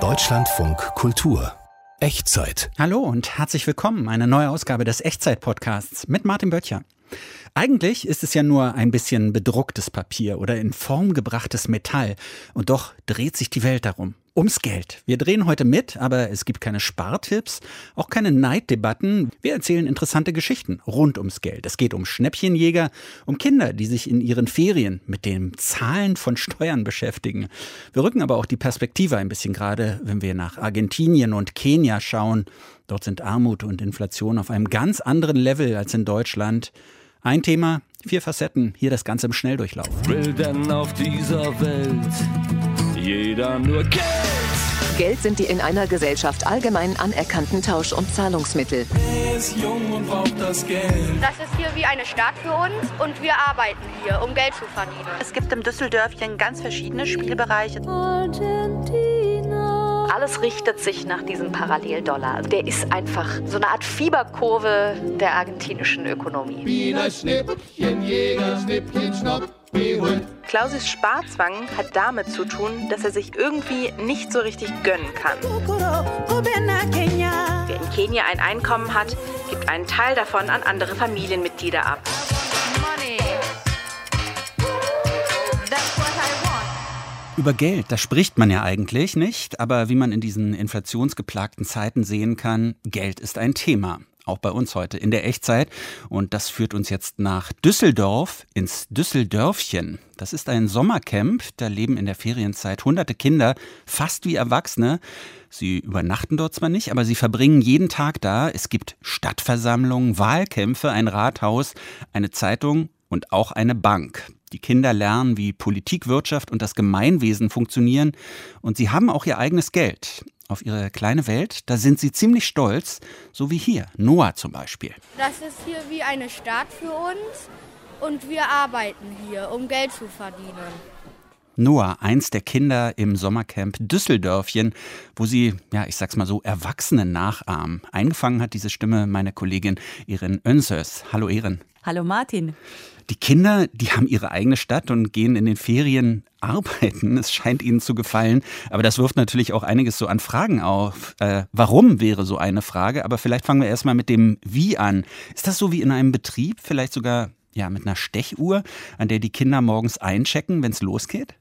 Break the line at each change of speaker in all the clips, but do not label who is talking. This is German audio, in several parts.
Deutschlandfunk Kultur Echtzeit.
Hallo und herzlich willkommen. Eine neue Ausgabe des Echtzeit-Podcasts mit Martin Böttcher. Eigentlich ist es ja nur ein bisschen bedrucktes Papier oder in Form gebrachtes Metall. Und doch dreht sich die Welt darum. Ums Geld. Wir drehen heute mit, aber es gibt keine Spartipps, auch keine Neiddebatten. Wir erzählen interessante Geschichten rund ums Geld. Es geht um Schnäppchenjäger, um Kinder, die sich in ihren Ferien mit dem Zahlen von Steuern beschäftigen. Wir rücken aber auch die Perspektive ein bisschen gerade, wenn wir nach Argentinien und Kenia schauen. Dort sind Armut und Inflation auf einem ganz anderen Level als in Deutschland. Ein Thema, vier Facetten, hier das Ganze im Schnelldurchlauf.
Will denn auf dieser Welt jeder nur Geld?
Geld sind die in einer Gesellschaft allgemein anerkannten Tausch- und Zahlungsmittel.
Er ist jung und braucht das Geld.
Das ist hier wie eine Stadt für uns und wir arbeiten hier, um Geld zu verdienen.
Es gibt im Düsseldörfchen ganz verschiedene Spielbereiche.
Alles richtet sich nach diesem Paralleldollar. Der ist einfach so eine Art Fieberkurve der argentinischen Ökonomie.
Wiener Schnippchen, Jäger, Schnippchen, Schnopp,
Klausis Sparzwang hat damit zu tun, dass er sich irgendwie nicht so richtig gönnen kann. Wer in Kenia ein Einkommen hat, gibt einen Teil davon an andere Familienmitglieder ab.
Über Geld, da spricht man ja eigentlich nicht, aber wie man in diesen inflationsgeplagten Zeiten sehen kann, Geld ist ein Thema. Auch bei uns heute in der Echtzeit. Und das führt uns jetzt nach Düsseldorf, ins Düsseldörfchen. Das ist ein Sommercamp. Da leben in der Ferienzeit hunderte Kinder, fast wie Erwachsene. Sie übernachten dort zwar nicht, aber sie verbringen jeden Tag da. Es gibt Stadtversammlungen, Wahlkämpfe, ein Rathaus, eine Zeitung und auch eine Bank. Die Kinder lernen, wie Politik, Wirtschaft und das Gemeinwesen funktionieren. Und sie haben auch ihr eigenes Geld. Auf ihre kleine Welt, da sind sie ziemlich stolz, so wie hier, Noah zum Beispiel.
Das ist hier wie eine Stadt für uns und wir arbeiten hier, um Geld zu verdienen.
Noah, eins der Kinder im Sommercamp Düsseldörfchen, wo sie, ja, ich sag's mal so, Erwachsene nachahmen. Eingefangen hat diese Stimme meine Kollegin Erin Önsers. Hallo Erin.
Hallo Martin.
Die Kinder, die haben ihre eigene Stadt und gehen in den Ferien arbeiten. Es scheint ihnen zu gefallen. Aber das wirft natürlich auch einiges so an Fragen auf. Äh, warum wäre so eine Frage? Aber vielleicht fangen wir erstmal mit dem Wie an. Ist das so wie in einem Betrieb? Vielleicht sogar ja, mit einer Stechuhr, an der die Kinder morgens einchecken, wenn es losgeht?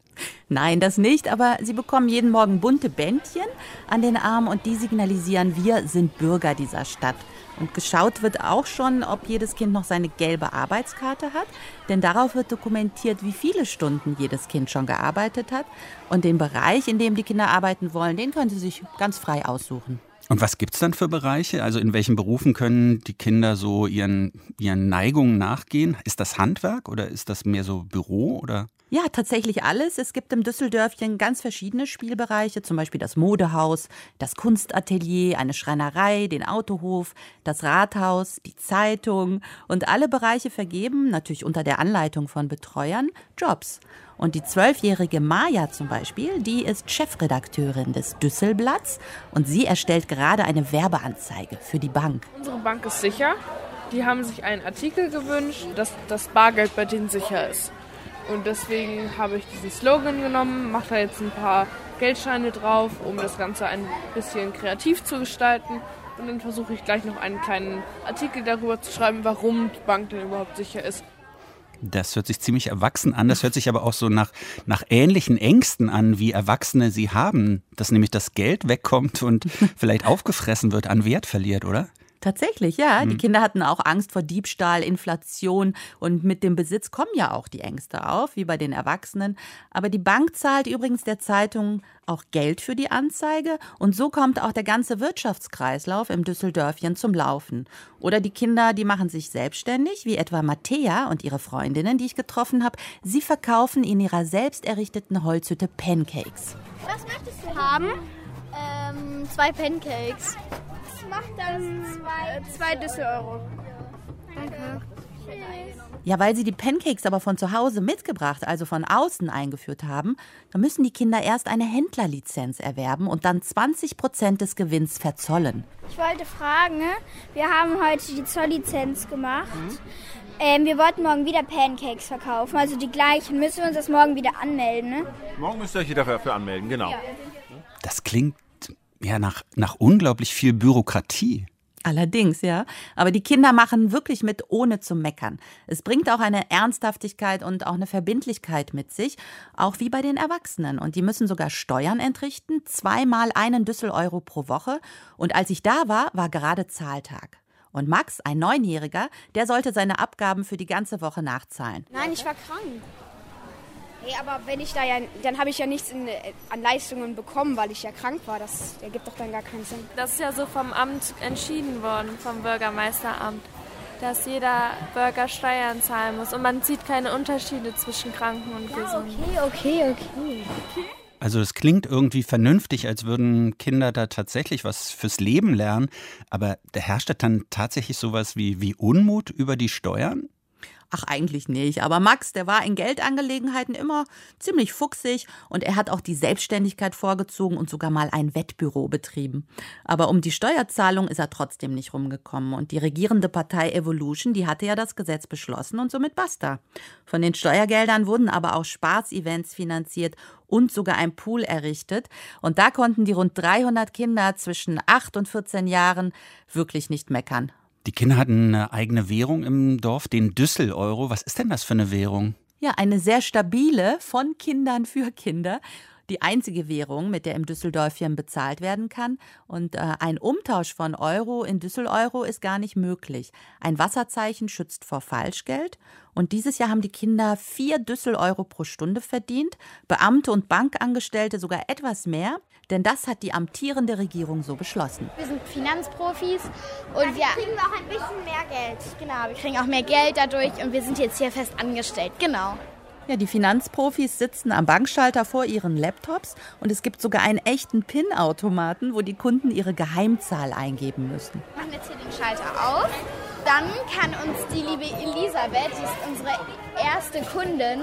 Nein, das nicht, aber sie bekommen jeden Morgen bunte Bändchen an den Arm und die signalisieren, wir sind Bürger dieser Stadt. Und geschaut wird auch schon, ob jedes Kind noch seine gelbe Arbeitskarte hat, denn darauf wird dokumentiert, wie viele Stunden jedes Kind schon gearbeitet hat. Und den Bereich, in dem die Kinder arbeiten wollen, den können sie sich ganz frei aussuchen.
Und was gibt's dann für Bereiche? Also in welchen Berufen können die Kinder so ihren, ihren Neigungen nachgehen? Ist das Handwerk oder ist das mehr so Büro oder?
Ja, tatsächlich alles. Es gibt im Düsseldörfchen ganz verschiedene Spielbereiche, zum Beispiel das Modehaus, das Kunstatelier, eine Schreinerei, den Autohof, das Rathaus, die Zeitung und alle Bereiche vergeben, natürlich unter der Anleitung von Betreuern, Jobs. Und die zwölfjährige Maja zum Beispiel, die ist Chefredakteurin des Düsselblatts und sie erstellt gerade eine Werbeanzeige für die Bank.
Unsere Bank ist sicher. Die haben sich einen Artikel gewünscht, dass das Bargeld bei denen sicher ist. Und deswegen habe ich diesen Slogan genommen, mache da jetzt ein paar Geldscheine drauf, um das Ganze ein bisschen kreativ zu gestalten. Und dann versuche ich gleich noch einen kleinen Artikel darüber zu schreiben, warum die Bank denn überhaupt sicher ist.
Das hört sich ziemlich erwachsen an. Das hört sich aber auch so nach, nach ähnlichen Ängsten an, wie Erwachsene sie haben. Dass nämlich das Geld wegkommt und vielleicht aufgefressen wird, an Wert verliert, oder?
Tatsächlich, ja. Die Kinder hatten auch Angst vor Diebstahl, Inflation und mit dem Besitz kommen ja auch die Ängste auf, wie bei den Erwachsenen. Aber die Bank zahlt übrigens der Zeitung auch Geld für die Anzeige und so kommt auch der ganze Wirtschaftskreislauf im Düsseldörfchen zum Laufen. Oder die Kinder, die machen sich selbstständig, wie etwa Mattea und ihre Freundinnen, die ich getroffen habe. Sie verkaufen in ihrer selbst errichteten Holzhütte Pancakes.
Was möchtest du haben? Ähm, zwei Pancakes. Macht das? Zwei, zwei Düssel-Euro. Danke.
Ja, weil sie die Pancakes aber von zu Hause mitgebracht, also von außen eingeführt haben, da müssen die Kinder erst eine Händlerlizenz erwerben und dann 20 Prozent des Gewinns verzollen.
Ich wollte fragen, wir haben heute die Zolllizenz gemacht. Ähm, wir wollten morgen wieder Pancakes verkaufen, also die gleichen. Müssen wir uns das morgen wieder anmelden, ne?
Morgen müsst ihr euch wieder dafür anmelden, genau. Ja.
Das klingt ja nach, nach unglaublich viel Bürokratie.
Allerdings, ja. Aber die Kinder machen wirklich mit, ohne zu meckern. Es bringt auch eine Ernsthaftigkeit und auch eine Verbindlichkeit mit sich, auch wie bei den Erwachsenen. Und die müssen sogar Steuern entrichten, zweimal einen Düssel-Euro pro Woche. Und als ich da war, war gerade Zahltag. Und Max, ein Neunjähriger, der sollte seine Abgaben für die ganze Woche nachzahlen.
Nein, ich war krank. Hey, aber wenn ich da ja, dann habe ich ja nichts in, an Leistungen bekommen, weil ich ja krank war. Das ergibt doch dann gar keinen Sinn.
Das ist ja so vom Amt entschieden worden, vom Bürgermeisteramt, dass jeder Bürger Steuern zahlen muss und man sieht keine Unterschiede zwischen Kranken und Gesunden.
Ja, okay, okay, okay.
Also es klingt irgendwie vernünftig, als würden Kinder da tatsächlich was fürs Leben lernen, aber da herrscht dann tatsächlich sowas wie, wie Unmut über die Steuern?
Ach, eigentlich nicht. Aber Max, der war in Geldangelegenheiten immer ziemlich fuchsig und er hat auch die Selbstständigkeit vorgezogen und sogar mal ein Wettbüro betrieben. Aber um die Steuerzahlung ist er trotzdem nicht rumgekommen und die regierende Partei Evolution, die hatte ja das Gesetz beschlossen und somit basta. Von den Steuergeldern wurden aber auch Spaßevents finanziert und sogar ein Pool errichtet. Und da konnten die rund 300 Kinder zwischen 8 und 14 Jahren wirklich nicht meckern.
Die Kinder hatten eine eigene Währung im Dorf, den Düssel-Euro. Was ist denn das für eine Währung?
Ja, eine sehr stabile von Kindern für Kinder die einzige Währung, mit der im Düsseldorfchen bezahlt werden kann. Und äh, ein Umtausch von Euro in Düssel-Euro ist gar nicht möglich. Ein Wasserzeichen schützt vor Falschgeld. Und dieses Jahr haben die Kinder vier Düssel-Euro pro Stunde verdient, Beamte und Bankangestellte sogar etwas mehr, denn das hat die amtierende Regierung so beschlossen.
Wir sind Finanzprofis und ja, wir kriegen auch ein bisschen mehr Geld. Genau, wir kriegen auch mehr Geld dadurch und wir sind jetzt hier fest angestellt. Genau.
Ja, die Finanzprofis sitzen am Bankschalter vor ihren Laptops und es gibt sogar einen echten PIN-Automaten, wo die Kunden ihre Geheimzahl eingeben müssen.
Wir machen jetzt hier den Schalter auf. Dann kann uns die liebe Elisabeth, die ist unsere erste Kundin,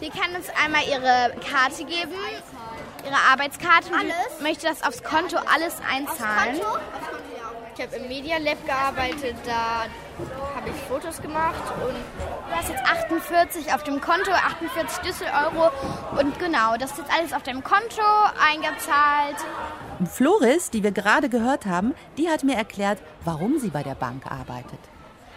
die kann uns einmal ihre Karte geben, ihre Arbeitskarte und alles? möchte das aufs Konto alles einzahlen. Aufs Konto? Ich habe im Media Lab gearbeitet, da habe ich Fotos gemacht und du hast jetzt 48 auf dem Konto, 48 Düssel-Euro und genau, das ist jetzt alles auf deinem Konto eingezahlt.
Floris, die wir gerade gehört haben, die hat mir erklärt, warum sie bei der Bank arbeitet.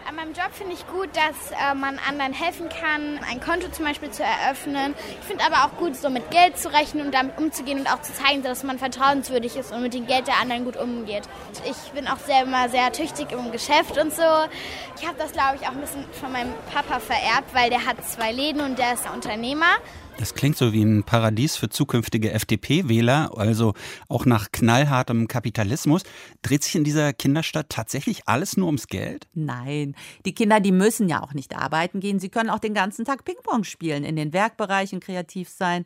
An meinem Job finde ich gut, dass äh, man anderen helfen kann, ein Konto zum Beispiel zu eröffnen. Ich finde aber auch gut, so mit Geld zu rechnen und damit umzugehen und auch zu zeigen, dass man vertrauenswürdig ist und mit dem Geld der anderen gut umgeht. Ich bin auch selber sehr tüchtig im Geschäft und so. Ich habe das, glaube ich, auch ein bisschen von meinem Papa vererbt, weil der hat zwei Läden und der ist Unternehmer.
Das klingt so wie ein Paradies für zukünftige FDP-Wähler, also auch nach knallhartem Kapitalismus. Dreht sich in dieser Kinderstadt tatsächlich alles nur ums Geld?
Nein, die Kinder, die müssen ja auch nicht arbeiten gehen. Sie können auch den ganzen Tag Ping-Pong spielen, in den Werkbereichen kreativ sein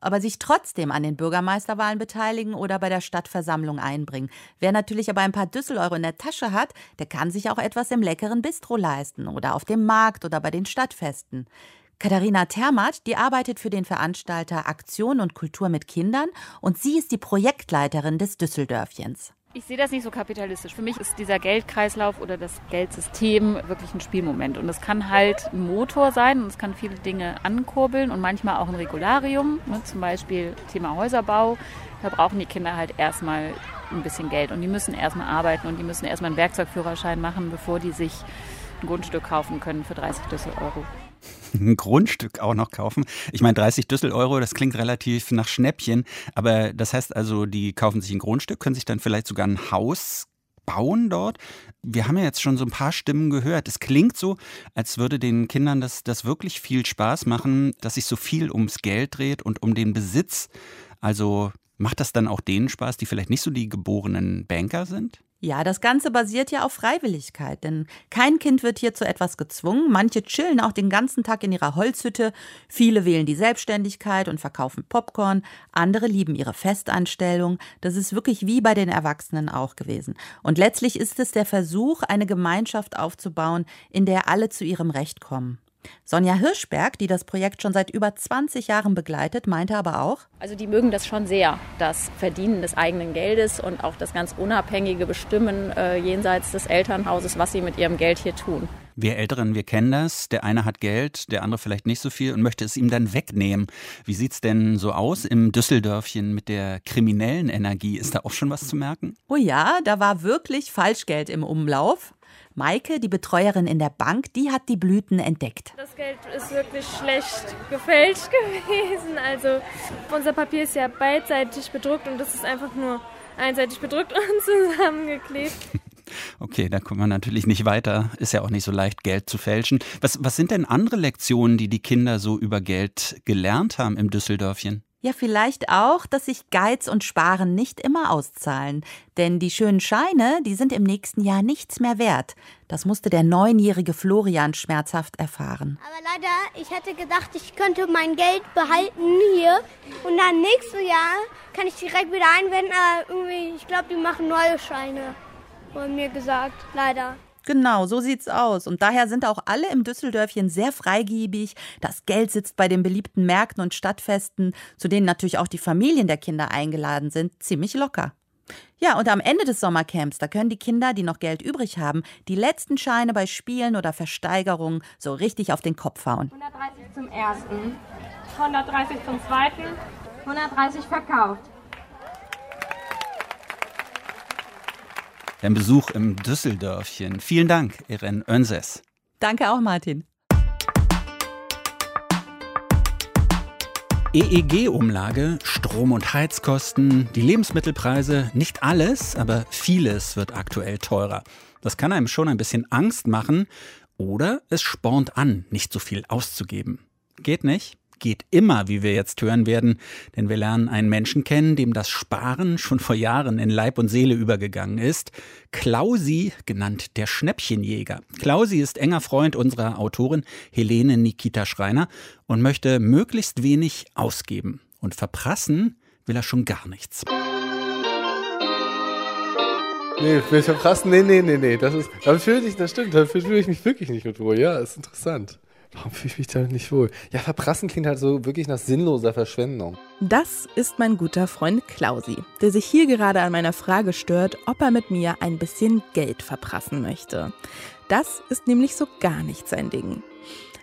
aber sich trotzdem an den Bürgermeisterwahlen beteiligen oder bei der Stadtversammlung einbringen. Wer natürlich aber ein paar Düsseldorfer in der Tasche hat, der kann sich auch etwas im leckeren Bistro leisten oder auf dem Markt oder bei den Stadtfesten. Katharina Termat, die arbeitet für den Veranstalter Aktion und Kultur mit Kindern und sie ist die Projektleiterin des Düsseldörfchens.
Ich sehe das nicht so kapitalistisch. Für mich ist dieser Geldkreislauf oder das Geldsystem wirklich ein Spielmoment. Und es kann halt ein Motor sein und es kann viele Dinge ankurbeln und manchmal auch ein Regularium. Ne? Zum Beispiel Thema Häuserbau. Da brauchen die Kinder halt erstmal ein bisschen Geld und die müssen erstmal arbeiten und die müssen erstmal einen Werkzeugführerschein machen, bevor die sich ein Grundstück kaufen können für 30 Düssel Euro
ein Grundstück auch noch kaufen. Ich meine, 30 Düssel-Euro, das klingt relativ nach Schnäppchen, aber das heißt also, die kaufen sich ein Grundstück, können sich dann vielleicht sogar ein Haus bauen dort. Wir haben ja jetzt schon so ein paar Stimmen gehört. Es klingt so, als würde den Kindern das, das wirklich viel Spaß machen, dass sich so viel ums Geld dreht und um den Besitz. Also macht das dann auch denen Spaß, die vielleicht nicht so die geborenen Banker sind?
Ja, das Ganze basiert ja auf Freiwilligkeit, denn kein Kind wird hier zu etwas gezwungen. Manche chillen auch den ganzen Tag in ihrer Holzhütte, viele wählen die Selbstständigkeit und verkaufen Popcorn, andere lieben ihre Festanstellung. Das ist wirklich wie bei den Erwachsenen auch gewesen. Und letztlich ist es der Versuch, eine Gemeinschaft aufzubauen, in der alle zu ihrem Recht kommen. Sonja Hirschberg, die das Projekt schon seit über 20 Jahren begleitet, meinte aber auch,
also die mögen das schon sehr, das Verdienen des eigenen Geldes und auch das ganz unabhängige Bestimmen äh, jenseits des Elternhauses, was sie mit ihrem Geld hier tun.
Wir Älteren, wir kennen das. Der eine hat Geld, der andere vielleicht nicht so viel und möchte es ihm dann wegnehmen. Wie sieht es denn so aus im Düsseldörfchen mit der kriminellen Energie? Ist da auch schon was zu merken?
Oh ja, da war wirklich Falschgeld im Umlauf. Maike, die Betreuerin in der Bank, die hat die Blüten entdeckt.
Das Geld ist wirklich schlecht gefälscht gewesen. Also unser Papier ist ja beidseitig bedruckt und das ist einfach nur einseitig bedruckt und zusammengeklebt.
Okay, da kommt man natürlich nicht weiter. Ist ja auch nicht so leicht, Geld zu fälschen. Was, was sind denn andere Lektionen, die die Kinder so über Geld gelernt haben im Düsseldörfchen?
Ja, vielleicht auch, dass sich Geiz und Sparen nicht immer auszahlen. Denn die schönen Scheine, die sind im nächsten Jahr nichts mehr wert. Das musste der neunjährige Florian schmerzhaft erfahren.
Aber leider, ich hätte gedacht, ich könnte mein Geld behalten hier. Und dann nächstes Jahr kann ich direkt wieder einwenden. Aber irgendwie, ich glaube, die machen neue Scheine. Wurde mir gesagt, leider.
Genau, so sieht's aus. Und daher sind auch alle im Düsseldörfchen sehr freigebig. Das Geld sitzt bei den beliebten Märkten und Stadtfesten, zu denen natürlich auch die Familien der Kinder eingeladen sind, ziemlich locker. Ja, und am Ende des Sommercamps, da können die Kinder, die noch Geld übrig haben, die letzten Scheine bei Spielen oder Versteigerungen so richtig auf den Kopf hauen.
130 zum ersten, 130 zum zweiten, 130 verkauft.
Dein Besuch im Düsseldörfchen. Vielen Dank, Irene Önses.
Danke auch, Martin.
EEG-Umlage, Strom- und Heizkosten, die Lebensmittelpreise, nicht alles, aber vieles wird aktuell teurer. Das kann einem schon ein bisschen Angst machen oder es spornt an, nicht so viel auszugeben. Geht nicht? Geht immer, wie wir jetzt hören werden, denn wir lernen einen Menschen kennen, dem das Sparen schon vor Jahren in Leib und Seele übergegangen ist. Klausi, genannt der Schnäppchenjäger. Klausi ist enger Freund unserer Autorin Helene Nikita Schreiner und möchte möglichst wenig ausgeben. Und verprassen will er schon gar nichts.
Nee, will verprassen? Nee, nee, nee, nee. Das ist, damit fühle ich, das stimmt, damit fühle ich mich wirklich nicht gut wohl. Ja, ist interessant. Warum fühle ich mich da nicht wohl? Ja, verprassen klingt halt so wirklich nach sinnloser Verschwendung.
Das ist mein guter Freund Klausi, der sich hier gerade an meiner Frage stört, ob er mit mir ein bisschen Geld verprassen möchte. Das ist nämlich so gar nicht sein Ding.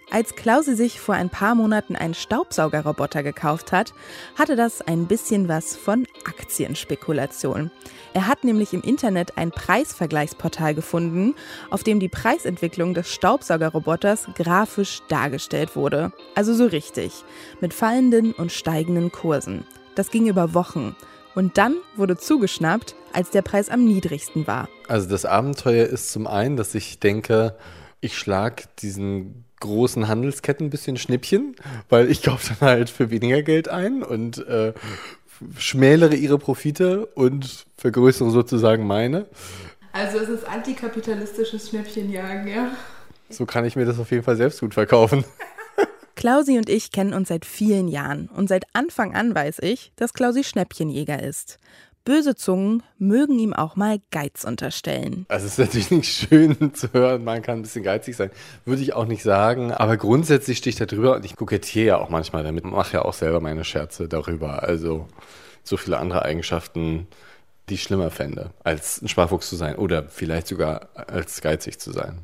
Als Klausi sich vor ein paar Monaten einen Staubsaugerroboter gekauft hat, hatte das ein bisschen was von Aktienspekulation. Er hat nämlich im Internet ein Preisvergleichsportal gefunden, auf dem die Preisentwicklung des Staubsaugerroboters grafisch dargestellt wurde. Also so richtig, mit fallenden und steigenden Kursen. Das ging über Wochen. Und dann wurde zugeschnappt, als der Preis am niedrigsten war.
Also das Abenteuer ist zum einen, dass ich denke, ich schlage diesen großen Handelsketten ein bisschen Schnippchen, weil ich kaufe dann halt für weniger Geld ein und äh, schmälere ihre Profite und vergrößere sozusagen meine.
Also es ist antikapitalistisches Schnäppchenjagen, ja.
So kann ich mir das auf jeden Fall selbst gut verkaufen.
Klausi und ich kennen uns seit vielen Jahren und seit Anfang an weiß ich, dass Klausi Schnäppchenjäger ist. Böse Zungen mögen ihm auch mal Geiz unterstellen.
Also es ist natürlich nicht schön zu hören, man kann ein bisschen geizig sein. Würde ich auch nicht sagen. Aber grundsätzlich stehe ich da drüber und ich kokettiere ja auch manchmal damit. Mache ja auch selber meine Scherze darüber. Also so viele andere Eigenschaften, die ich schlimmer fände, als ein Sparfuchs zu sein oder vielleicht sogar als geizig zu sein.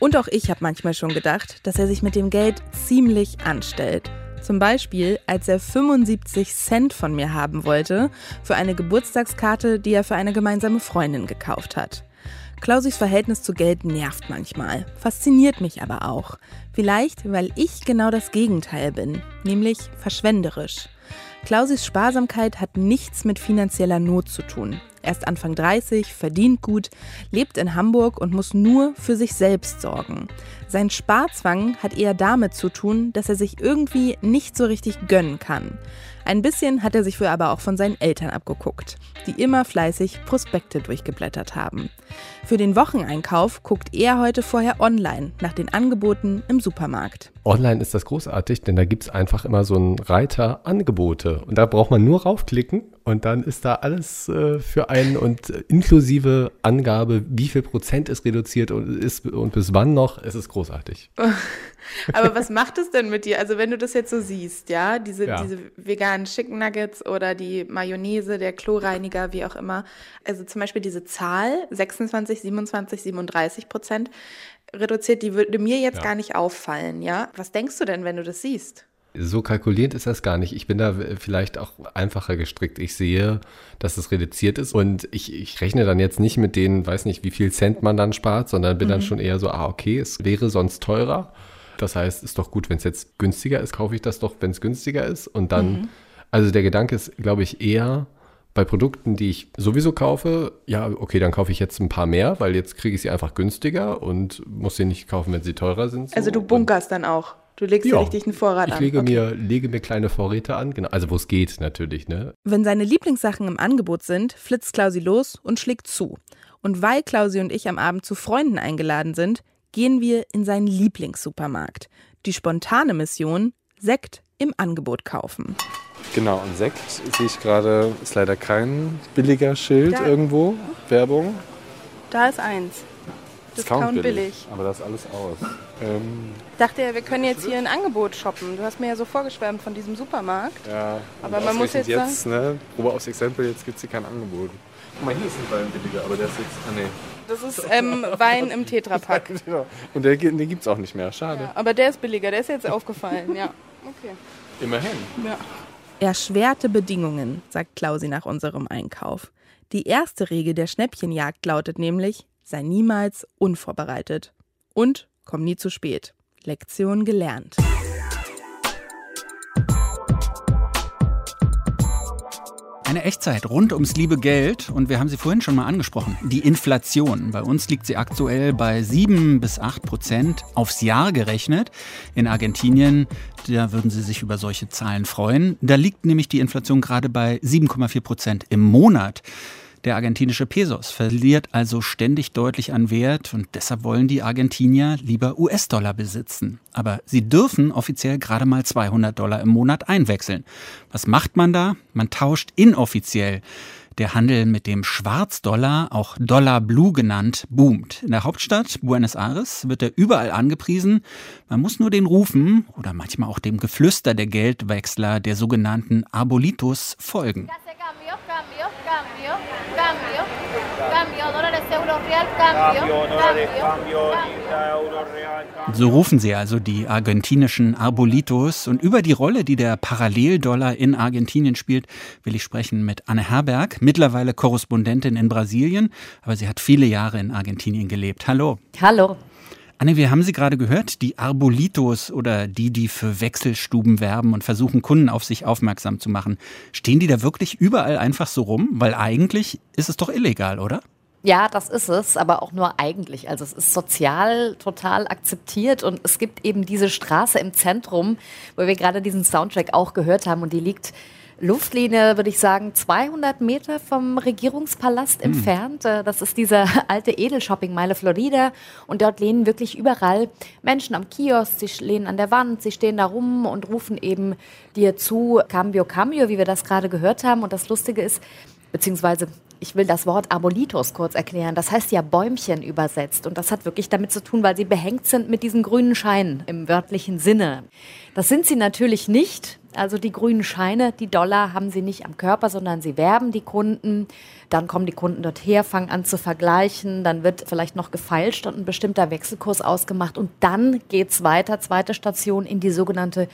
Und auch ich habe manchmal schon gedacht, dass er sich mit dem Geld ziemlich anstellt. Zum Beispiel, als er 75 Cent von mir haben wollte für eine Geburtstagskarte, die er für eine gemeinsame Freundin gekauft hat. Klausis Verhältnis zu Geld nervt manchmal, fasziniert mich aber auch. Vielleicht, weil ich genau das Gegenteil bin, nämlich verschwenderisch. Klausis Sparsamkeit hat nichts mit finanzieller Not zu tun. Er ist Anfang 30, verdient gut, lebt in Hamburg und muss nur für sich selbst sorgen. Sein Sparzwang hat eher damit zu tun, dass er sich irgendwie nicht so richtig gönnen kann. Ein bisschen hat er sich für aber auch von seinen Eltern abgeguckt, die immer fleißig Prospekte durchgeblättert haben. Für den Wocheneinkauf guckt er heute vorher online nach den Angeboten im Supermarkt.
Online ist das großartig, denn da gibt es einfach immer so einen Reiter Angebote. Und da braucht man nur raufklicken und dann ist da alles äh, für einen und äh, inklusive Angabe, wie viel Prozent es reduziert und ist und bis wann noch. Es ist großartig.
Aber was macht es denn mit dir? Also wenn du das jetzt so siehst, ja, diese, ja. diese veganen Chicken Nuggets oder die Mayonnaise, der Kloreiniger, wie auch immer. Also zum Beispiel diese Zahl, 26, 27, 37 Prozent.
Reduziert, die würde mir jetzt
Ja.
gar nicht auffallen, ja? Was denkst du denn, wenn du das siehst?
So kalkulierend ist das gar nicht. Ich bin da vielleicht auch einfacher gestrickt. Ich sehe, dass es reduziert ist und ich, ich rechne dann jetzt nicht mit denen, weiß nicht, wie viel Cent man dann spart, sondern bin dann
Mhm.
schon eher so, ah, okay, es wäre sonst teurer. Das heißt, ist doch gut, wenn es jetzt günstiger ist, kaufe ich das doch, wenn es günstiger ist. Und dann,
Mhm.
also der Gedanke ist, glaube ich, eher bei Produkten, die ich sowieso kaufe, ja, okay, dann kaufe ich jetzt ein paar mehr, weil jetzt kriege ich sie einfach günstiger und muss sie nicht kaufen, wenn sie teurer sind. so.
Also du bunkerst dann auch. Du legst dir
Ja,
richtig einen Vorrat
ich
an.
lege,
Okay.
mir, lege mir kleine Vorräte an, genau, also wo es geht natürlich, ne?
Wenn seine Lieblingssachen im Angebot sind, flitzt Klausi los und schlägt zu. Und weil Klausi und ich am Abend zu Freunden eingeladen sind, gehen wir in seinen Lieblingssupermarkt. Die spontane Mission, Sekt im Angebot kaufen.
Genau, und Sekt sehe ich gerade, ist leider kein billiger Schild
Da-
irgendwo. Werbung.
Da ist eins. Discount billig.
Aber das ist alles aus. Ähm,
Ich dachte ja, wir können jetzt hier ein Angebot shoppen. Du hast mir ja so vorgeschwärmt von diesem Supermarkt.
ja,
Aber man muss jetzt
jetzt, ne, Probe aufs Exempel, jetzt gibt es hier kein Angebot. Guck mal, hier ist ein Wein billiger, aber der ist jetzt, ah nee.
Das ist ähm, Wein im Tetrapack.
Genau. Und der, den gibt es auch nicht mehr, schade.
Aber der ist billiger, der ist jetzt aufgefallen, ja. Okay.
Immerhin.
Ja. Erschwerte Bedingungen, sagt Klausi nach unserem Einkauf. Die erste Regel der Schnäppchenjagd lautet nämlich, sei niemals unvorbereitet. Und komm nie zu spät. Lektion gelernt.
Eine Echtzeit rund ums liebe Geld und wir haben sie vorhin schon mal angesprochen, die Inflation. Bei uns liegt sie aktuell bei 7 bis 8 Prozent aufs Jahr gerechnet. In Argentinien, da würden sie sich über solche Zahlen freuen. Da liegt nämlich die Inflation gerade bei 7,4 Prozent im Monat. Der argentinische Pesos verliert also ständig deutlich an Wert und deshalb wollen die Argentinier lieber US-Dollar besitzen. Aber sie dürfen offiziell gerade mal 200 Dollar im Monat einwechseln. Was macht man da? Man tauscht inoffiziell. Der Handel mit dem Schwarzdollar, auch Dollar Blue genannt, boomt. In der Hauptstadt Buenos Aires wird er überall angepriesen. Man muss nur den Rufen oder manchmal auch dem Geflüster der Geldwechsler, der sogenannten Arbolitos, folgen.
Cambio, cambio, cambio, cambio, dólares, euro, real, cambio, cambio,
So rufen sie also die argentinischen Arbolitos. Und über die Rolle, die der Paralleldollar in Argentinien spielt, will ich sprechen mit Anne Herberg, mittlerweile Korrespondentin in Brasilien, aber sie hat viele Jahre in Argentinien gelebt. Hallo.
Hallo.
Anne, wir haben Sie gerade gehört, die Arbolitos oder die, die für Wechselstuben werben und versuchen, Kunden auf sich aufmerksam zu machen. Stehen die da wirklich überall einfach so rum? Weil eigentlich ist es doch illegal, oder?
Ja, das ist es, aber auch nur eigentlich. Also es ist sozial total akzeptiert und es gibt eben diese Straße im Zentrum, wo wir gerade diesen Soundtrack auch gehört haben und die liegt Luftlinie, würde ich sagen, 200 Meter vom Regierungspalast
Hm.
entfernt. Äh, Das ist diese alte Edelshoppingmeile Florida und dort lehnen wirklich überall Menschen am Kiosk, sie lehnen an der Wand, sie stehen da rum und rufen eben dir zu, Cambio, Cambio, wie wir das gerade gehört haben. Und das Lustige ist, beziehungsweise ich will das Wort Arbolitos kurz erklären. Das heißt ja Bäumchen übersetzt. Und das hat wirklich damit zu tun, weil sie behängt sind mit diesen grünen Scheinen im wörtlichen Sinne. Das sind sie natürlich nicht. Also die grünen Scheine, die Dollar haben sie nicht am Körper, sondern sie werben die Kunden. Dann kommen die Kunden dort her, fangen an zu vergleichen. Dann wird vielleicht noch gefeilscht und ein bestimmter Wechselkurs ausgemacht. Und dann geht's weiter, zweite Station, in die sogenannte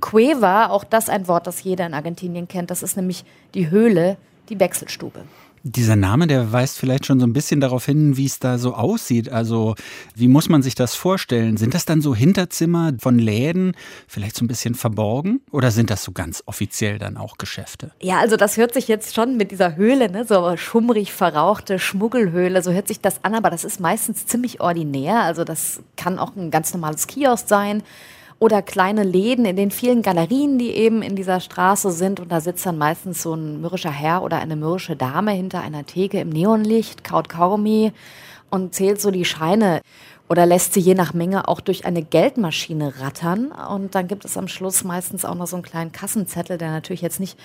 Cueva. Auch das ein Wort, das jeder in Argentinien kennt. Das ist nämlich die Höhle, die Wechselstube.
Dieser Name, der weist vielleicht schon so ein bisschen darauf hin, wie es da so aussieht. Also, wie muss man sich das vorstellen? Sind das dann so Hinterzimmer von Läden, vielleicht so ein bisschen verborgen? Oder sind das so ganz offiziell dann auch Geschäfte?
Ja, also das hört sich jetzt schon mit dieser Höhle, ne, so schummrig verrauchte Schmuggelhöhle, so hört sich das an, aber das ist meistens ziemlich ordinär. Also das kann auch ein ganz normales Kiosk sein oder kleine Läden in den vielen Galerien, die eben in dieser Straße sind. Und da sitzt dann meistens so ein mürrischer Herr oder eine mürrische Dame hinter einer Theke im Neonlicht, kaut Kaugummi und zählt so die Scheine oder lässt sie je nach Menge auch durch eine Geldmaschine rattern. Und dann gibt es am Schluss meistens auch noch so einen kleinen Kassenzettel, der natürlich jetzt nicht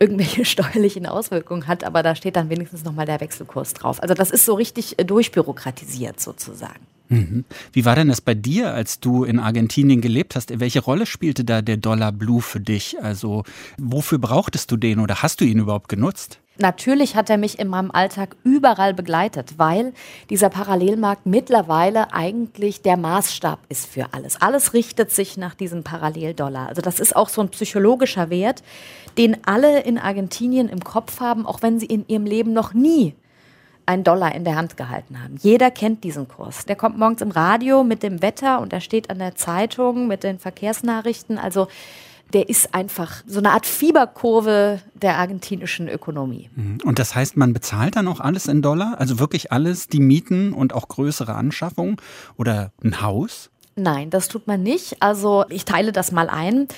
irgendwelche steuerlichen Auswirkungen hat, aber da steht dann wenigstens nochmal der Wechselkurs drauf. Also das ist so richtig äh, durchbürokratisiert sozusagen.
Mhm. Wie war denn das bei dir, als du in Argentinien gelebt hast? Welche Rolle spielte da der Dollar Blue für dich? Also, wofür brauchtest du den oder hast du ihn überhaupt genutzt?
Natürlich hat er mich in meinem Alltag überall begleitet, weil dieser Parallelmarkt mittlerweile eigentlich der Maßstab ist für alles. Alles richtet sich nach diesem Paralleldollar. Also das ist auch so ein psychologischer Wert, den alle in Argentinien im Kopf haben, auch wenn sie in ihrem Leben noch nie einen Dollar in der Hand gehalten haben. Jeder kennt diesen Kurs. Der kommt morgens im Radio mit dem Wetter und er steht an der Zeitung mit den Verkehrsnachrichten. Also der ist einfach so eine Art Fieberkurve der argentinischen Ökonomie.
Mhm. Und das heißt, man bezahlt dann auch alles in Dollar? Also wirklich alles, die Mieten und auch größere Anschaffungen oder ein Haus?
Nein, das tut man nicht. Also ich teile das mal ein.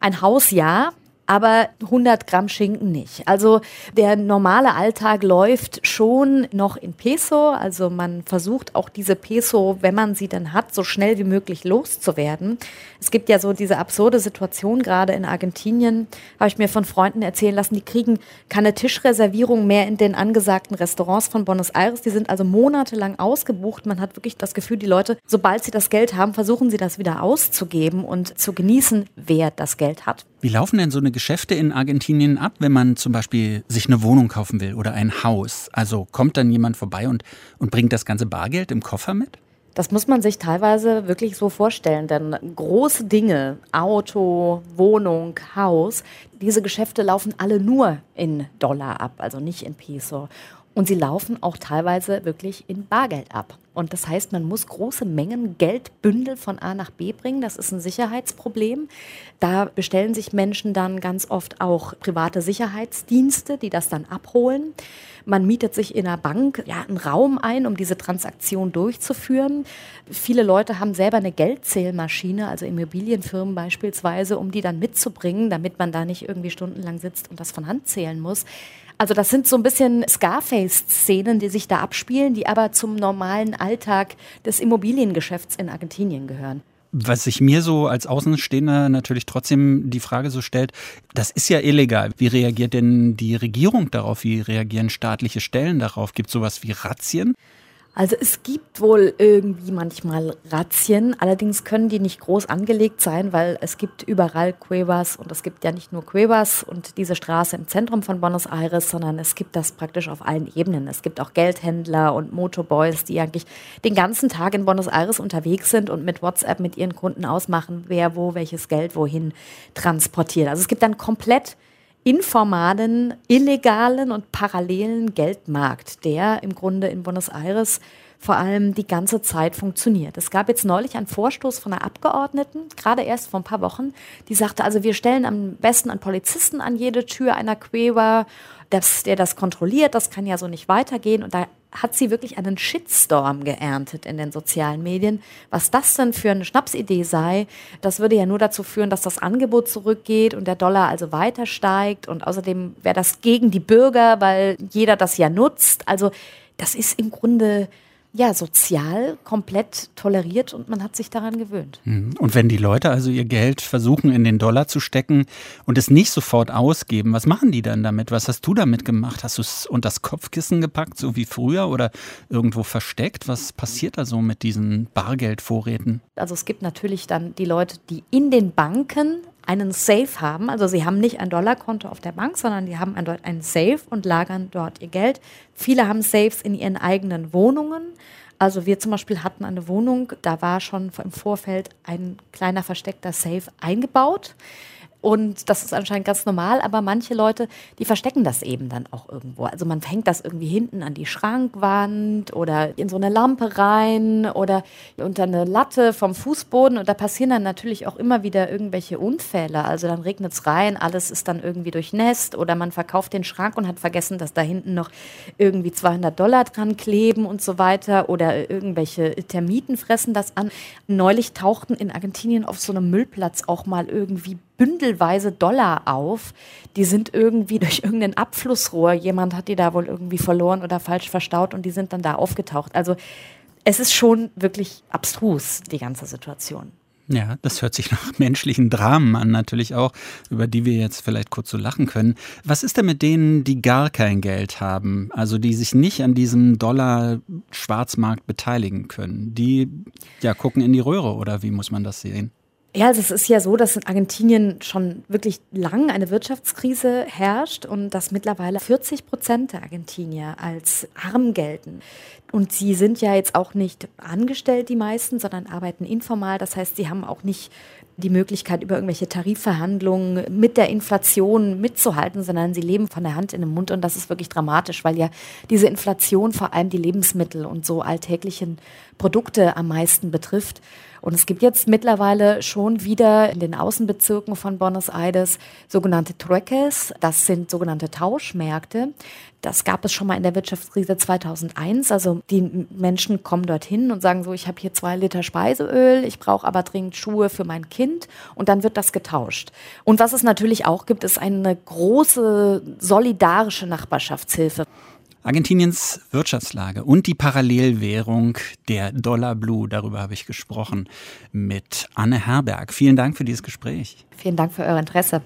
Ein Haus ja, aber 100 Gramm Schinken nicht. Also der normale Alltag läuft schon noch in Peso. Also man versucht auch diese Peso, wenn man sie dann hat, so schnell wie möglich loszuwerden. Es gibt ja so diese absurde Situation gerade in Argentinien, habe ich mir von Freunden erzählen lassen, die kriegen keine Tischreservierung mehr in den angesagten Restaurants von Buenos Aires. Die sind also monatelang ausgebucht. Man hat wirklich das Gefühl, die Leute, sobald sie das Geld haben, versuchen sie das wieder auszugeben und zu genießen, wer das Geld hat.
Wie laufen denn so eine Geschäfte in Argentinien ab, wenn man zum Beispiel sich eine Wohnung kaufen will oder ein Haus? Also kommt dann jemand vorbei und, und bringt das ganze Bargeld im Koffer mit?
Das muss man sich teilweise wirklich so vorstellen, denn große Dinge, Auto, Wohnung, Haus, diese Geschäfte laufen alle nur in Dollar ab, also nicht in Peso. Und sie laufen auch teilweise wirklich in Bargeld ab. Und das heißt, man muss große Mengen Geldbündel von A nach B bringen. Das ist ein Sicherheitsproblem. Da bestellen sich Menschen dann ganz oft auch private Sicherheitsdienste, die das dann abholen. Man mietet sich in einer Bank ja, einen Raum ein, um diese Transaktion durchzuführen. Viele Leute haben selber eine Geldzählmaschine, also Immobilienfirmen beispielsweise, um die dann mitzubringen, damit man da nicht irgendwie stundenlang sitzt und das von Hand zählen muss. Also das sind so ein bisschen Scarface-Szenen, die sich da abspielen, die aber zum normalen Alltag des Immobiliengeschäfts in Argentinien gehören.
Was sich mir so als Außenstehender natürlich trotzdem die Frage so stellt, das ist ja illegal. Wie reagiert denn die Regierung darauf? Wie reagieren staatliche Stellen darauf? Gibt es sowas wie Razzien?
Also es gibt wohl irgendwie manchmal Razzien, allerdings können die nicht groß angelegt sein, weil es gibt überall Cuevas und es gibt ja nicht nur Cuevas und diese Straße im Zentrum von Buenos Aires, sondern es gibt das praktisch auf allen Ebenen. Es gibt auch Geldhändler und Motorboys, die eigentlich den ganzen Tag in Buenos Aires unterwegs sind und mit WhatsApp mit ihren Kunden ausmachen, wer wo welches Geld wohin transportiert. Also es gibt dann komplett informalen, illegalen und parallelen Geldmarkt, der im Grunde in Buenos Aires vor allem die ganze Zeit funktioniert. Es gab jetzt neulich einen Vorstoß von einer Abgeordneten, gerade erst vor ein paar Wochen, die sagte, also wir stellen am besten einen Polizisten an jede Tür einer Cueva, dass der das kontrolliert, das kann ja so nicht weitergehen. Und da hat sie wirklich einen Shitstorm geerntet in den sozialen Medien. Was das denn für eine Schnapsidee sei, das würde ja nur dazu führen, dass das Angebot zurückgeht und der Dollar also weiter steigt. Und außerdem wäre das gegen die Bürger, weil jeder das ja nutzt. Also das ist im Grunde ja, sozial komplett toleriert und man hat sich daran gewöhnt.
Mhm. Und wenn die Leute also ihr Geld versuchen in den Dollar zu stecken und es nicht sofort ausgeben, was machen die dann damit? Was hast du damit gemacht? Hast du es unter das Kopfkissen gepackt, so wie früher oder irgendwo versteckt? Was passiert da so mit diesen Bargeldvorräten?
Also es gibt natürlich dann die Leute, die in den Banken einen Safe haben. Also sie haben nicht ein Dollarkonto auf der Bank, sondern die haben ein, ein Safe und lagern dort ihr Geld. Viele haben Safes in ihren eigenen Wohnungen. Also wir zum Beispiel hatten eine Wohnung, da war schon im Vorfeld ein kleiner versteckter Safe eingebaut. Und das ist anscheinend ganz normal, aber manche Leute, die verstecken das eben dann auch irgendwo. Also man hängt das irgendwie hinten an die Schrankwand oder in so eine Lampe rein oder unter eine Latte vom Fußboden. Und da passieren dann natürlich auch immer wieder irgendwelche Unfälle. Also dann regnet es rein, alles ist dann irgendwie durchnässt oder man verkauft den Schrank und hat vergessen, dass da hinten noch irgendwie 200 Dollar dran kleben und so weiter. Oder irgendwelche Termiten fressen das an. Neulich tauchten in Argentinien auf so einem Müllplatz auch mal irgendwie bündelweise Dollar auf. Die sind irgendwie durch irgendein Abflussrohr, jemand hat die da wohl irgendwie verloren oder falsch verstaut und die sind dann da aufgetaucht. Also es ist schon wirklich abstrus, die ganze Situation.
Ja, das hört sich nach menschlichen Dramen an, natürlich auch, über die wir jetzt vielleicht kurz so lachen können. Was ist denn mit denen, die gar kein Geld haben, also die sich nicht an diesem Dollar-Schwarzmarkt beteiligen können? Die ja gucken in die Röhre oder wie muss man das sehen?
Ja, also es ist ja so, dass in Argentinien schon wirklich lang eine Wirtschaftskrise herrscht und dass mittlerweile 40 Prozent der Argentinier als arm gelten. Und sie sind ja jetzt auch nicht angestellt, die meisten, sondern arbeiten informal. Das heißt, sie haben auch nicht die Möglichkeit, über irgendwelche Tarifverhandlungen mit der Inflation mitzuhalten, sondern sie leben von der Hand in den Mund. Und das ist wirklich dramatisch, weil ja diese Inflation vor allem die Lebensmittel und so alltäglichen Produkte am meisten betrifft. Und es gibt jetzt mittlerweile schon wieder in den Außenbezirken von Buenos Aires sogenannte Trueques. Das sind sogenannte Tauschmärkte. Das gab es schon mal in der Wirtschaftskrise 2001. Also die Menschen kommen dorthin und sagen so, ich habe hier zwei Liter Speiseöl, ich brauche aber dringend Schuhe für mein Kind und dann wird das getauscht. Und was es natürlich auch gibt, ist eine große solidarische Nachbarschaftshilfe.
Argentiniens Wirtschaftslage und die Parallelwährung der Dollar Blue, darüber habe ich gesprochen mit Anne Herberg. Vielen Dank für dieses Gespräch.
Vielen Dank für euer Interesse.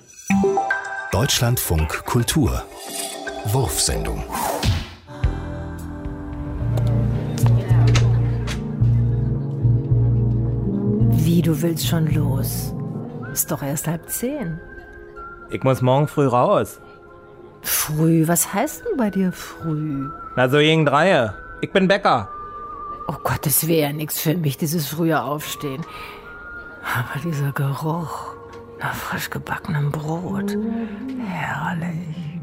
Deutschlandfunk Kultur. Wurfsendung.
Wie, du willst schon los? Ist doch erst halb zehn.
Ich muss morgen früh raus.
Früh? Was heißt denn bei dir früh?
Na, so gegen drei. Ich bin Bäcker.
Oh Gott, das wäre ja nichts für mich, dieses frühe Aufstehen. Aber dieser Geruch nach frisch gebackenem Brot. Herrlich.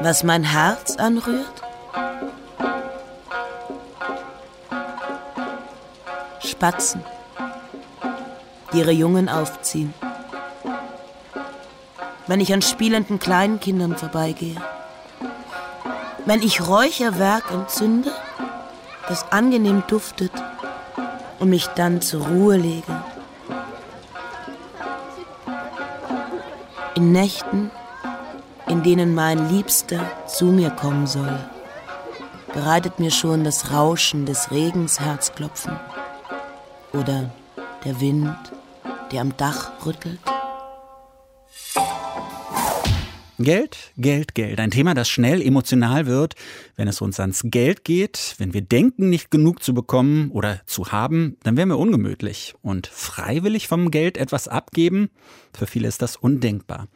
Was mein Herz anrührt? Spatzen ihre Jungen aufziehen. Wenn ich an spielenden Kleinkindern vorbeigehe. Wenn ich Räucherwerk entzünde, das angenehm duftet und mich dann zur Ruhe lege. In Nächten, in denen mein Liebster zu mir kommen soll, bereitet mir schon das Rauschen des Regens Herzklopfen oder der Wind der am Dach rüttelt?
Geld, Geld, Geld. Ein Thema, das schnell emotional wird, wenn es uns ans Geld geht. Wenn wir denken, nicht genug zu bekommen oder zu haben, dann wären wir ungemütlich. Und freiwillig vom Geld etwas abgeben, für viele ist das undenkbar.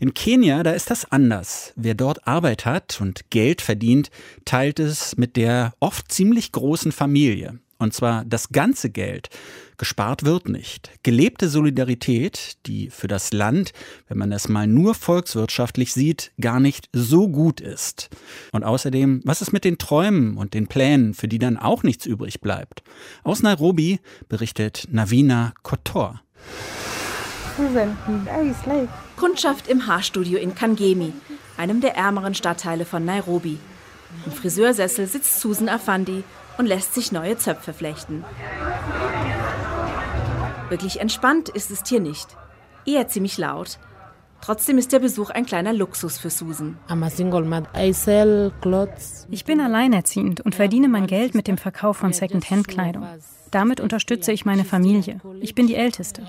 In Kenia, da ist das anders. Wer dort Arbeit hat und Geld verdient, teilt es mit der oft ziemlich großen Familie. Und zwar das ganze Geld. Gespart wird nicht. Gelebte Solidarität, die für das Land, wenn man es mal nur volkswirtschaftlich sieht, gar nicht so gut ist. Und außerdem, was ist mit den Träumen und den Plänen, für die dann auch nichts übrig bleibt? Aus Nairobi berichtet Navina Kotor.
Kundschaft im Haarstudio in Kangemi, einem der ärmeren Stadtteile von Nairobi. Im Friseursessel sitzt Susan Afandi und lässt sich neue Zöpfe flechten. Wirklich entspannt ist es hier nicht. Eher ziemlich laut. Trotzdem ist der Besuch ein kleiner Luxus für Susan.
Ich bin alleinerziehend und verdiene mein Geld mit dem Verkauf von Second-Hand-Kleidung. Damit unterstütze ich meine Familie. Ich bin die Älteste.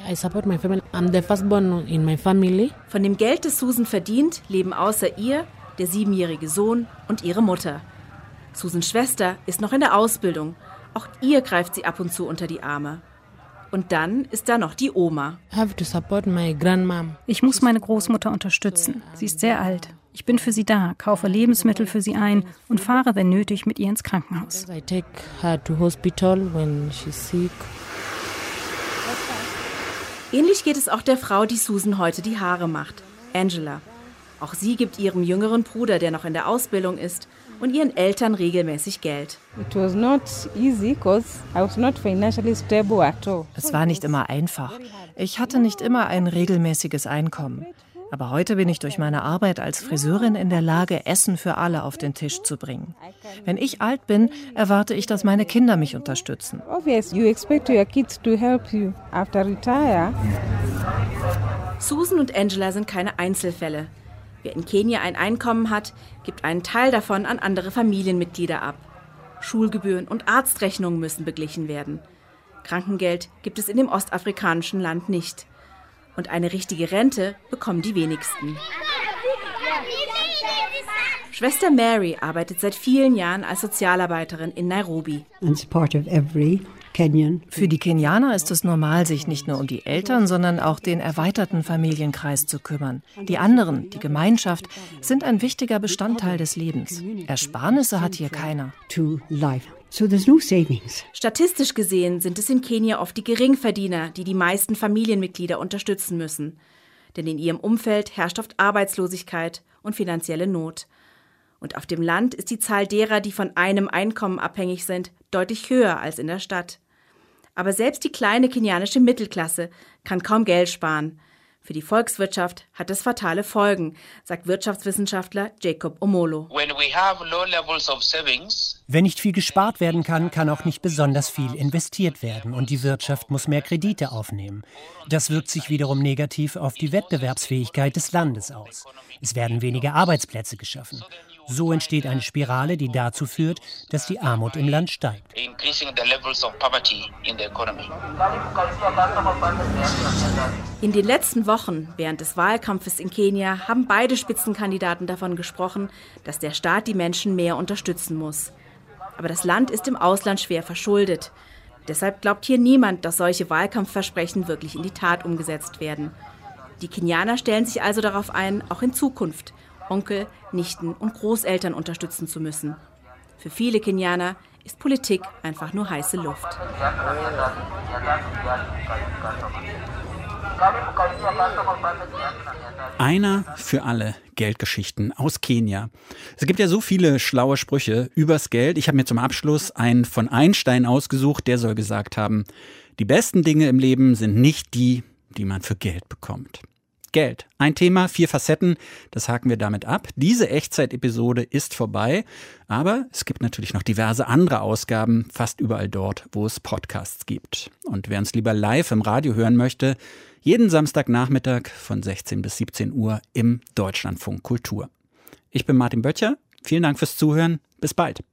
Von dem Geld, das Susan verdient, leben außer ihr der siebenjährige Sohn und ihre Mutter. Susans Schwester ist noch in der Ausbildung. Auch ihr greift sie ab und zu unter die Arme. Und dann ist da noch die Oma.
Ich muss meine Großmutter unterstützen. Sie ist sehr alt. Ich bin für sie da, kaufe Lebensmittel für sie ein und fahre, wenn nötig, mit ihr ins Krankenhaus.
Ähnlich geht es auch der Frau, die Susan heute die Haare macht, Angela. Auch sie gibt ihrem jüngeren Bruder, der noch in der Ausbildung ist, und ihren Eltern regelmäßig Geld.
Es
war nicht immer einfach. Ich hatte nicht immer ein regelmäßiges Einkommen. Aber heute bin ich durch meine Arbeit als Friseurin in der Lage, Essen für alle auf den Tisch zu bringen. Wenn ich alt bin, erwarte ich, dass meine Kinder mich unterstützen.
Susan und Angela sind keine Einzelfälle. Wer in Kenia ein Einkommen hat, gibt einen Teil davon an andere Familienmitglieder ab. Schulgebühren und Arztrechnungen müssen beglichen werden. Krankengeld gibt es in dem ostafrikanischen Land nicht. Und eine richtige Rente bekommen die wenigsten. Schwester Mary arbeitet seit vielen Jahren als Sozialarbeiterin in Nairobi.
Für die Kenianer ist es normal, sich nicht nur um die Eltern, sondern auch den erweiterten Familienkreis zu kümmern. Die anderen, die Gemeinschaft, sind ein wichtiger Bestandteil des Lebens. Ersparnisse hat hier keiner.
Statistisch gesehen sind es in Kenia oft die Geringverdiener, die die meisten Familienmitglieder unterstützen müssen. Denn in ihrem Umfeld herrscht oft Arbeitslosigkeit und finanzielle Not. Und auf dem Land ist die Zahl derer, die von einem Einkommen abhängig sind, deutlich höher als in der Stadt. Aber selbst die kleine kenianische Mittelklasse kann kaum Geld sparen. Für die Volkswirtschaft hat es fatale Folgen, sagt Wirtschaftswissenschaftler Jacob Omolo.
Wenn nicht viel gespart werden kann, kann auch nicht besonders viel investiert werden und die Wirtschaft muss mehr Kredite aufnehmen. Das wirkt sich wiederum negativ auf die Wettbewerbsfähigkeit des Landes aus. Es werden weniger Arbeitsplätze geschaffen. So entsteht eine Spirale, die dazu führt, dass die Armut im Land steigt.
In den letzten Wochen während des Wahlkampfes in Kenia haben beide Spitzenkandidaten davon gesprochen, dass der Staat die Menschen mehr unterstützen muss. Aber das Land ist im Ausland schwer verschuldet. Deshalb glaubt hier niemand, dass solche Wahlkampfversprechen wirklich in die Tat umgesetzt werden. Die Kenianer stellen sich also darauf ein, auch in Zukunft Onkel, Nichten und Großeltern unterstützen zu müssen. Für viele Kenianer ist Politik einfach nur heiße Luft.
Einer für alle Geldgeschichten aus Kenia. Es gibt ja so viele schlaue Sprüche übers Geld. Ich habe mir zum Abschluss einen von Einstein ausgesucht, der soll gesagt haben, die besten Dinge im Leben sind nicht die, die man für Geld bekommt. Geld. Ein Thema, vier Facetten, das haken wir damit ab. Diese Echtzeit-Episode ist vorbei, aber es gibt natürlich noch diverse andere Ausgaben, fast überall dort, wo es Podcasts gibt. Und wer uns lieber live im Radio hören möchte, jeden Samstagnachmittag von 16 bis 17 Uhr im Deutschlandfunk Kultur. Ich bin Martin Böttcher, vielen Dank fürs Zuhören, bis bald.